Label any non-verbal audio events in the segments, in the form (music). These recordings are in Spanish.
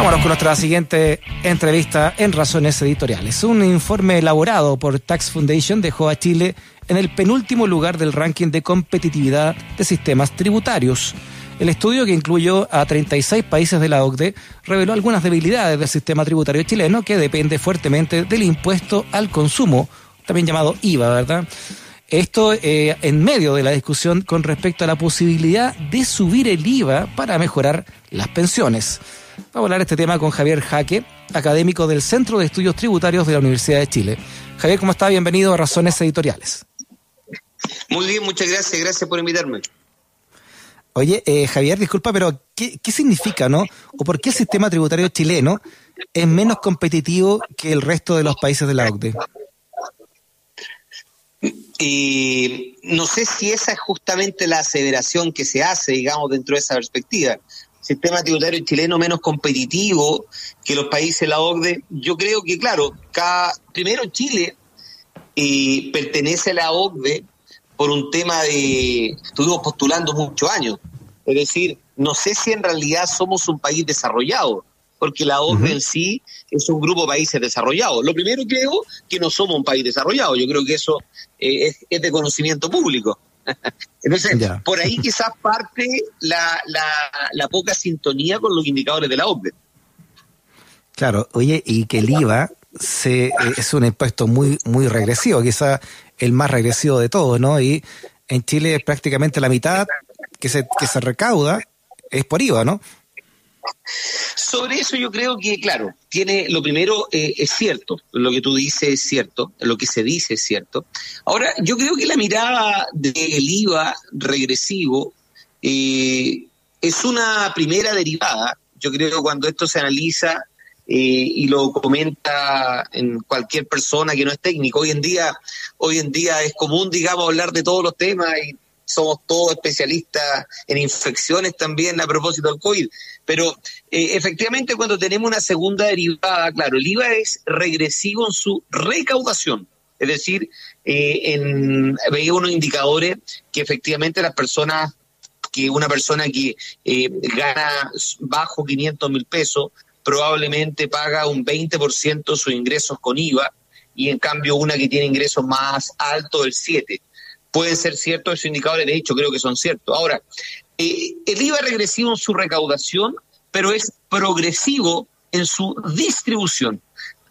Vámonos con nuestra siguiente entrevista en Razones Editoriales. Un informe elaborado por Tax Foundation dejó a Chile en el penúltimo lugar del ranking de competitividad de sistemas tributarios. El estudio, que incluyó a 36 países de la OCDE, reveló algunas debilidades del sistema tributario chileno que depende fuertemente del impuesto al consumo, también llamado IVA, ¿verdad? Esto eh, en medio de la discusión con respecto a la posibilidad de subir el IVA para mejorar las pensiones. Vamos a hablar de este tema con Javier Jaque, académico del Centro de Estudios Tributarios de la Universidad de Chile. Javier, ¿cómo está? Bienvenido a Razones Editoriales. Muy bien, muchas gracias. Gracias por invitarme. Oye, eh, Javier, disculpa, pero ¿qué, ¿qué significa, no? ¿O por qué el sistema tributario chileno es menos competitivo que el resto de los países de la OCDE? Y no sé si esa es justamente la aseveración que se hace, digamos, dentro de esa perspectiva sistema tributario chileno menos competitivo que los países de la OCDE. Yo creo que, claro, cada, primero Chile eh, pertenece a la OCDE por un tema de, estuvimos postulando muchos años, es decir, no sé si en realidad somos un país desarrollado, porque la OCDE en sí es un grupo de países desarrollados. Lo primero creo que no somos un país desarrollado, yo creo que eso eh, es de conocimiento público. Entonces, por ahí (laughs) quizás parte la, la, poca sintonía con los indicadores de la OPE. Claro, oye, y que el IVA se, eh, es un impuesto muy, muy regresivo, quizás el más regresivo de todos, ¿no? Y en Chile prácticamente la mitad que se, que se recauda es por IVA, ¿no? Sobre eso yo creo que, claro, tiene lo primero eh, es cierto, lo que tú dices es cierto, lo que se dice es cierto. Ahora, yo creo que la mirada del IVA regresivo eh, es una primera derivada. Yo creo que cuando esto se analiza eh, y lo comenta en cualquier persona que no es técnico, hoy en día, hoy en día es común, digamos, hablar de todos los temas y somos todos especialistas en infecciones también a propósito del COVID. Pero eh, efectivamente cuando tenemos una segunda derivada, claro, el IVA es regresivo en su recaudación. Es decir, eh, en, veía unos indicadores que efectivamente las personas, que una persona que eh, gana bajo 500 mil pesos, probablemente paga un 20% de sus ingresos con IVA y en cambio una que tiene ingresos más altos del 7% pueden ser ciertos esos indicadores, de hecho creo que son ciertos. Ahora, eh, el IVA es regresivo en su recaudación, pero es progresivo en su distribución.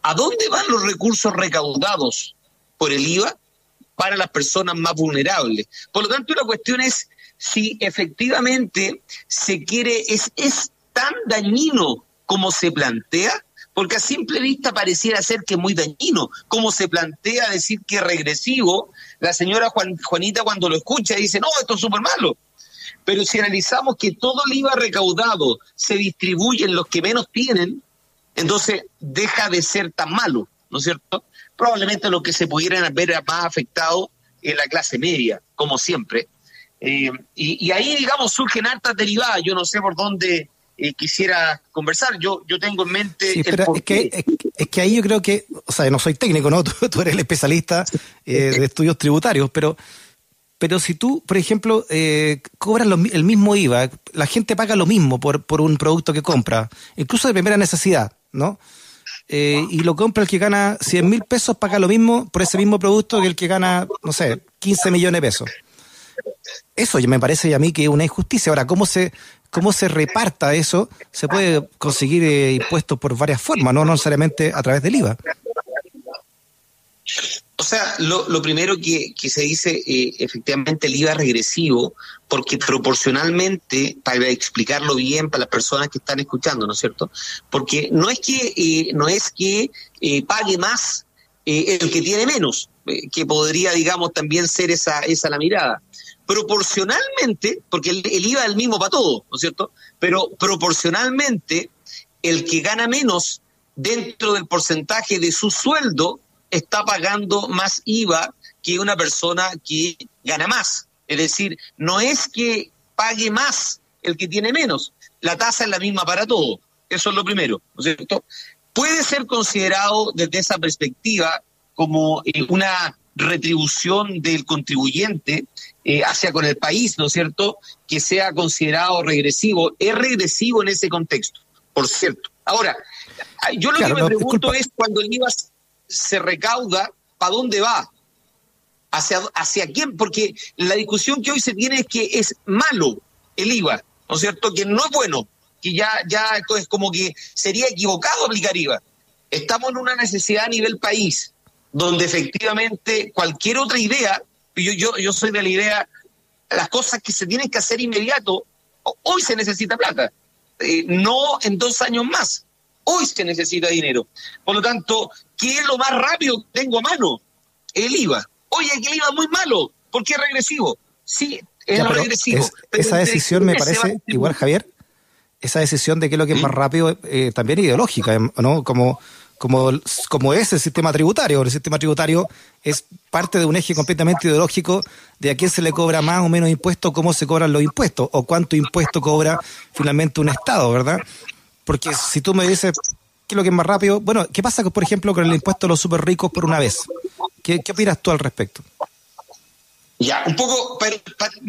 ¿A dónde van los recursos recaudados por el IVA? Para las personas más vulnerables. Por lo tanto, la cuestión es si efectivamente se quiere, es tan dañino como se plantea, porque a simple vista pareciera ser que es muy dañino. Como se plantea decir que es regresivo, la señora Juanita cuando lo escucha dice, no, esto es súper malo. Pero si analizamos que todo el IVA recaudado se distribuye en los que menos tienen, entonces deja de ser tan malo, ¿no es cierto? Probablemente lo que se pudieran ver más afectado es la clase media, como siempre. Eh, y, y, ahí, digamos, surgen hartas derivadas. Yo no sé por dónde eh, quisiera conversar. Yo, yo tengo en mente. Sí, pero es, que, es, que ahí yo creo que, o sea, no soy técnico, ¿no? (laughs) Tú, eres el especialista eh, de estudios tributarios, pero, pero si tú, por ejemplo, eh, cobras el mismo IVA, la gente paga lo mismo por, por un producto que compra, incluso de primera necesidad, ¿no? Eh, y lo compra el que gana 100 mil pesos, paga lo mismo por ese mismo producto que el que gana, no sé, 15 millones de pesos. Eso me parece a mí que es una injusticia. Ahora, ¿cómo se, cómo se reparta eso, se puede conseguir eh, impuestos por varias formas, no necesariamente a través del IVA. O sea, lo, primero que, se dice, eh, efectivamente, el IVA regresivo, porque proporcionalmente, para explicarlo bien para las personas que están escuchando, ¿no es cierto? Porque no es que, eh, no es que pague más el que tiene menos, que podría, digamos, también ser esa, esa la mirada proporcionalmente, porque el, IVA es el mismo para todo, ¿no es cierto? Pero proporcionalmente, el que gana menos dentro del porcentaje de su sueldo está pagando más IVA que una persona que gana más. Es decir, no es que pague más el que tiene menos, la tasa es la misma para todo. Eso es lo primero, ¿no es cierto? Puede ser considerado desde esa perspectiva como eh, una retribución del contribuyente eh, hacia con el país, ¿no es cierto?, que sea considerado regresivo. Es regresivo en ese contexto. por cierto. Ahora, yo lo que me pregunto es cuando el IVA se recauda, ¿para dónde va? ¿Hacia, ¿Hacia quién? Porque la discusión que hoy se tiene es que es malo el IVA, ¿no es cierto? Que no es bueno, que ya, ya esto es como que sería equivocado aplicar IVA. Estamos en una necesidad a nivel país, donde efectivamente cualquier otra idea, yo, yo, yo soy de la idea, las cosas que se tienen que hacer inmediato, hoy se necesita plata, eh, no en dos años más, hoy se necesita dinero. Por lo tanto, ¿qué es lo más rápido que tengo a mano? El IVA. Oye, que el IVA es muy malo, porque es regresivo. Sí, es regresivo. esa decisión me parece, igual Javier, esa decisión de qué es lo que es más rápido eh, también ideológica, ¿no? Como como, como es el sistema tributario. El sistema tributario es parte de un eje completamente ideológico de a quién se le cobra más o menos impuestos, cómo se cobran los impuestos, o cuánto impuesto cobra finalmente un Estado, ¿verdad? Porque si tú me dices qué es lo que es más rápido, bueno, ¿qué pasa, por ejemplo, con el impuesto a los súper ricos por una vez? ¿Qué, ¿Qué opinas tú al respecto? Ya, un poco, pero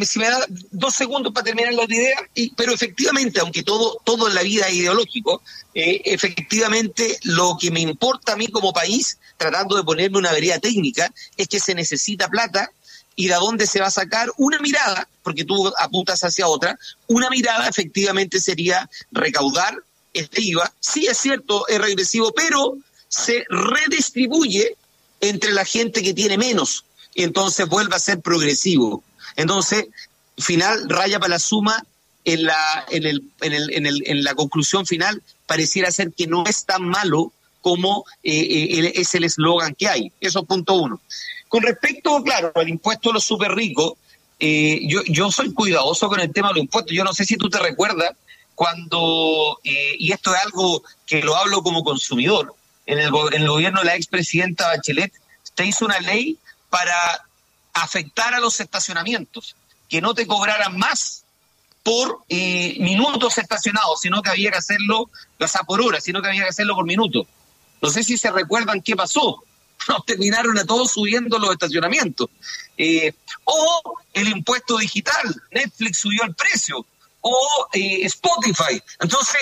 si me da dos segundos para terminar la idea, y, pero efectivamente, aunque todo, todo en la vida es ideológico, eh, efectivamente lo que me importa a mí como país, tratando de ponerme una vereda técnica, es que se necesita plata y de dónde se va a sacar una mirada, porque tú apuntas hacia otra, una mirada efectivamente sería recaudar este IVA. Sí es cierto, es regresivo, pero se redistribuye entre la gente que tiene menos y entonces vuelve a ser progresivo. Entonces, final raya para la suma en la, en, el, en, el, en, el, en la conclusión final pareciera ser que no es tan malo como eh, eh, es el eslogan que hay. Eso es punto uno. Con respecto, claro, al impuesto a los super ricos, eh, yo, yo soy cuidadoso con el tema de los impuestos. Yo no sé si tú te recuerdas cuando, y esto es algo que lo hablo como consumidor, en el, en el gobierno de la expresidenta Bachelet, se hizo una ley para afectar a los estacionamientos, que no te cobraran más por eh, minutos estacionados, sino que había que hacerlo, o sea, por hora, sino que había que hacerlo por minuto. No sé si se recuerdan qué pasó. (laughs) Nos terminaron a todos subiendo los estacionamientos. Eh, o el impuesto digital, Netflix subió el precio, o eh, Spotify. Entonces,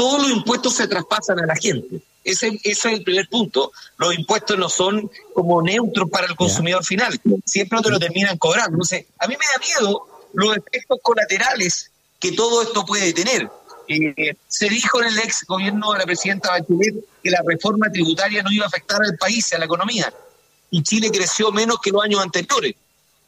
todos los impuestos se traspasan a la gente. Ese, ese, es el primer punto. Los impuestos no son como neutros para el consumidor final. Siempre te lo terminan cobrando. Entonces, a mí me da miedo los efectos colaterales que todo esto puede tener. Eh, se dijo en el ex gobierno de la presidenta Bachelet que la reforma tributaria no iba a afectar al país, a la economía. Y Chile creció menos que los años anteriores.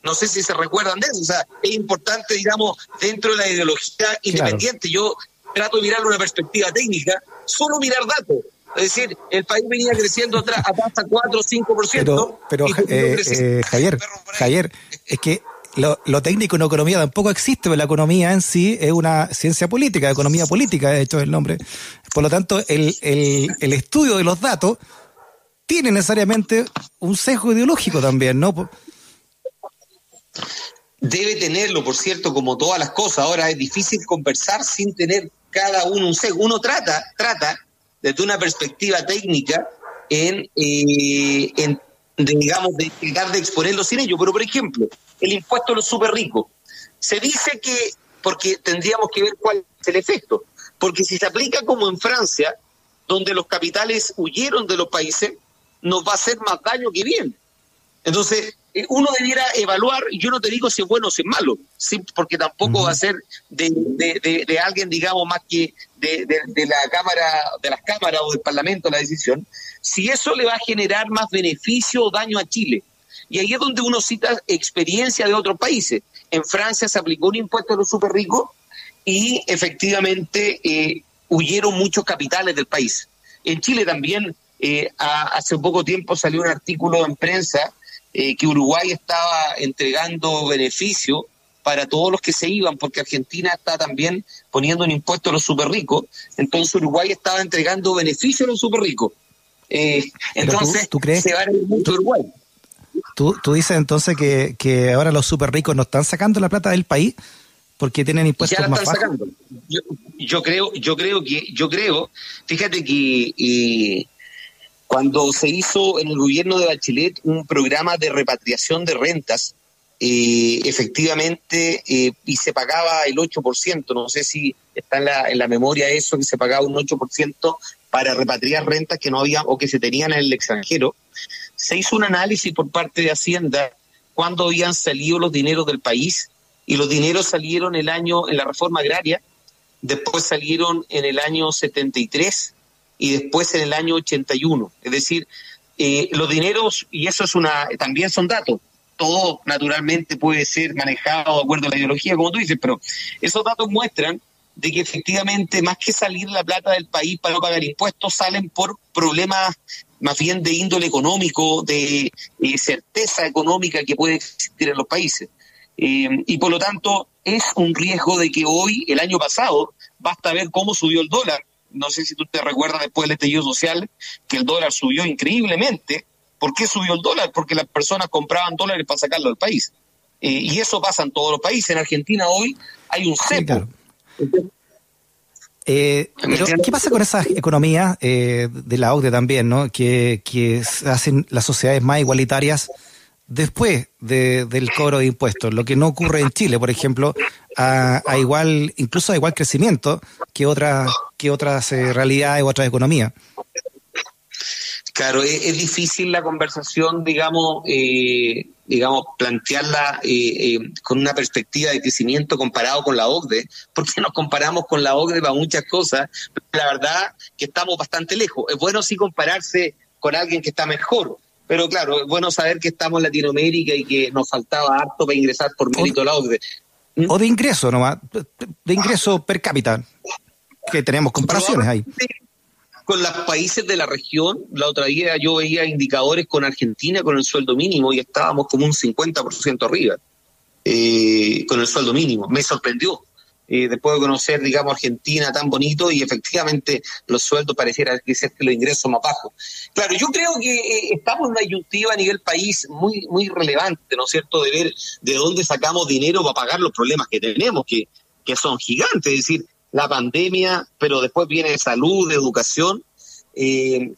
No sé si se recuerdan de eso. O sea, es importante, digamos, dentro de la ideología independiente. Yo trato de mirar una perspectiva técnica, solo mirar datos es decir, el país venía creciendo a hasta 4 o 5%. Pero, pero eh, eh, Javier, Javier, es que lo, técnico en economía tampoco existe, pero la economía en sí es una ciencia política, economía política, de hecho es el nombre. Por lo tanto, el, el estudio de los datos tiene necesariamente un sesgo ideológico también, ¿no? Debe tenerlo, por cierto, como todas las cosas. Ahora es difícil conversar sin tener cada uno un sesgo. Uno trata, trata desde una perspectiva técnica en, eh, digamos, de tratar de exponerlo sin ello. Pero, por ejemplo, el impuesto a los súper ricos. Se dice que, porque tendríamos que ver cuál es el efecto, porque si se aplica como en Francia, donde los capitales huyeron de los países, nos va a hacer más daño que bien. Entonces, eh, uno debiera evaluar, yo no te digo si es bueno o si es malo, ¿sí? porque tampoco va a ser de, de, de, alguien, digamos, más que de, la Cámara, de las cámaras o del Parlamento la decisión, si eso le va a generar más beneficio o daño a Chile. Y ahí es donde uno cita experiencia de otros países. En Francia se aplicó un impuesto a los super ricos y efectivamente eh, huyeron muchos capitales del país. En Chile también, eh, hace poco tiempo salió un artículo en prensa eh, que Uruguay estaba entregando beneficio para todos los que se iban, porque Argentina está también poniendo un impuesto a los super ricos, entonces Uruguay estaba entregando beneficio a los super ricos. Eh, entonces, tú, crees, se va a ir mucho Uruguay. ¿Tú, tú dices entonces que, que ahora los super ricos no están sacando la plata del país porque tienen impuestos ya la están Sacando. Yo, yo, creo, yo creo que, yo creo, fíjate que eh, cuando se hizo en el gobierno de Bachelet un programa de repatriación de rentas eh, efectivamente eh, y se pagaba el 8%, no sé si está en la, en la memoria eso, que se pagaba un 8% para repatriar rentas que no había o que se tenían en el extranjero. Se hizo un análisis por parte de Hacienda cuando habían salido los dineros del país y los dineros salieron el año en la reforma agraria, después salieron en el año 73 y después en el año 81. Es decir, eh, los dineros, y eso es una, también son datos, todo naturalmente puede ser manejado de acuerdo a la ideología, como tú dices, pero esos datos muestran de que efectivamente más que salir la plata del país para no pagar impuestos, salen por problemas más bien de índole económico, de eh, certeza económica que puede existir en los países. Eh, y por lo tanto es un riesgo de que hoy, el año pasado, basta ver cómo subió el dólar. No sé si tú te recuerdas después del estallido social que el dólar subió increíblemente. ¿Por qué subió el dólar? Porque las personas compraban dólares para sacarlo del país. Eh, y eso pasa en todos los países. En Argentina hoy hay un cepo. Eh, ¿qué pasa con esas economías eh, de la OCDE también, ¿no? que, que hacen las sociedades más igualitarias después del cobro de impuestos? Lo que no ocurre en Chile, por ejemplo, a, igual, incluso a igual crecimiento que otras que otras eh, realidades u otras economías. Claro, es, difícil la conversación, digamos, eh, digamos, plantearla eh, eh, con una perspectiva de crecimiento comparado con la OCDE, porque nos comparamos con la OCDE para muchas cosas, la verdad que estamos bastante lejos. Es bueno sí compararse con alguien que está mejor, pero claro, es bueno saber que estamos en Latinoamérica y que nos faltaba harto para ingresar por mérito a la OCDE. ¿Mm? O de ingreso nomás, de ingreso per cápita, que tenemos comparaciones ahí con los países de la región. La otra día yo veía indicadores con Argentina con el sueldo mínimo y estábamos como un 50% arriba eh, con el sueldo mínimo. Me sorprendió. Eh, después de conocer, digamos, Argentina tan bonito y efectivamente los sueldos pareciera que ser que los ingresos más bajos. Claro, yo creo que eh, estamos en una ayuntiva a nivel país muy, muy relevante, ¿no es cierto?, de ver de dónde sacamos dinero para pagar los problemas que tenemos, que, que son gigantes. Es decir, la pandemia, pero después viene salud, educación. Eh,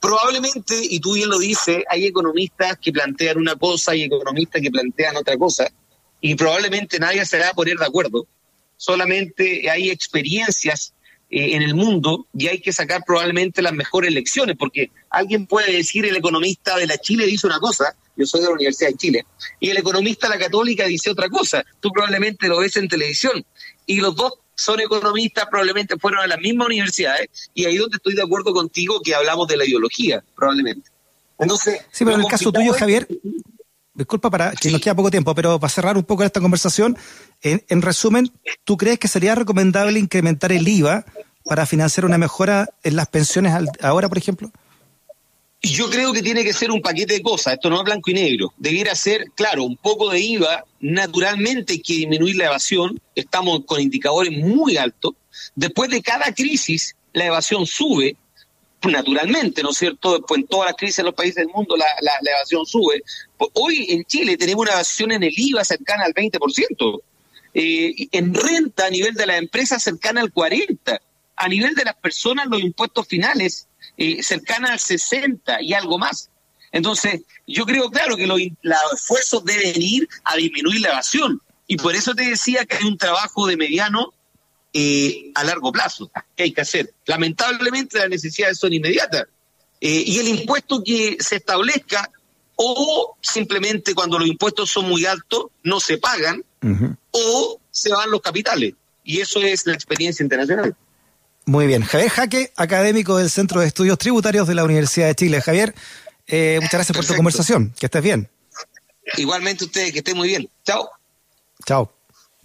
probablemente, y tú bien lo dices, hay economistas que plantean una cosa y economistas que plantean otra cosa, y probablemente nadie se va a poner de acuerdo. Solamente hay experiencias eh, en el mundo y hay que sacar probablemente las mejores lecciones, porque alguien puede decir el economista de la Chile dice una cosa, yo soy de la Universidad de Chile, y el economista de la Católica dice otra cosa. Tú probablemente lo ves en televisión y los dos son economistas, probablemente fueron a las mismas universidades, y ahí donde estoy de acuerdo contigo que hablamos de la ideología, probablemente. Entonces, sí, pero en el caso tuyo, Javier, disculpa para que nos queda poco tiempo, pero para cerrar un poco esta conversación, en, en, resumen, ¿tú crees que sería recomendable incrementar el IVA para financiar una mejora en las pensiones ahora, por ejemplo? Yo creo que tiene que ser un paquete de cosas, esto no es blanco y negro. Debiera ser, claro, un poco de IVA, naturalmente hay que disminuir la evasión, estamos con indicadores muy altos. Después de cada crisis, la evasión sube, naturalmente, ¿no es cierto? Después en todas las crisis en los países del mundo la, la, evasión sube. Hoy en Chile tenemos una evasión en el IVA cercana al 20%, eh, en renta a nivel de las empresas cercana al 40%, a nivel de las personas los impuestos finales eh, cercana al 60 y algo más. Entonces, yo creo, claro, que los, esfuerzos deben ir a disminuir la evasión. Y por eso te decía que hay un trabajo de mediano eh, a largo plazo que hay que hacer. Lamentablemente las necesidades son inmediatas. Eh, y el impuesto que se establezca o simplemente cuando los impuestos son muy altos no se pagan o se van los capitales. Y eso es la experiencia internacional. Muy bien. Javier Jaque, académico del Centro de Estudios Tributarios de la Universidad de Chile. Javier, eh, muchas gracias por tu conversación. Que estés bien. Igualmente ustedes, que estén muy bien. Chao. Chao.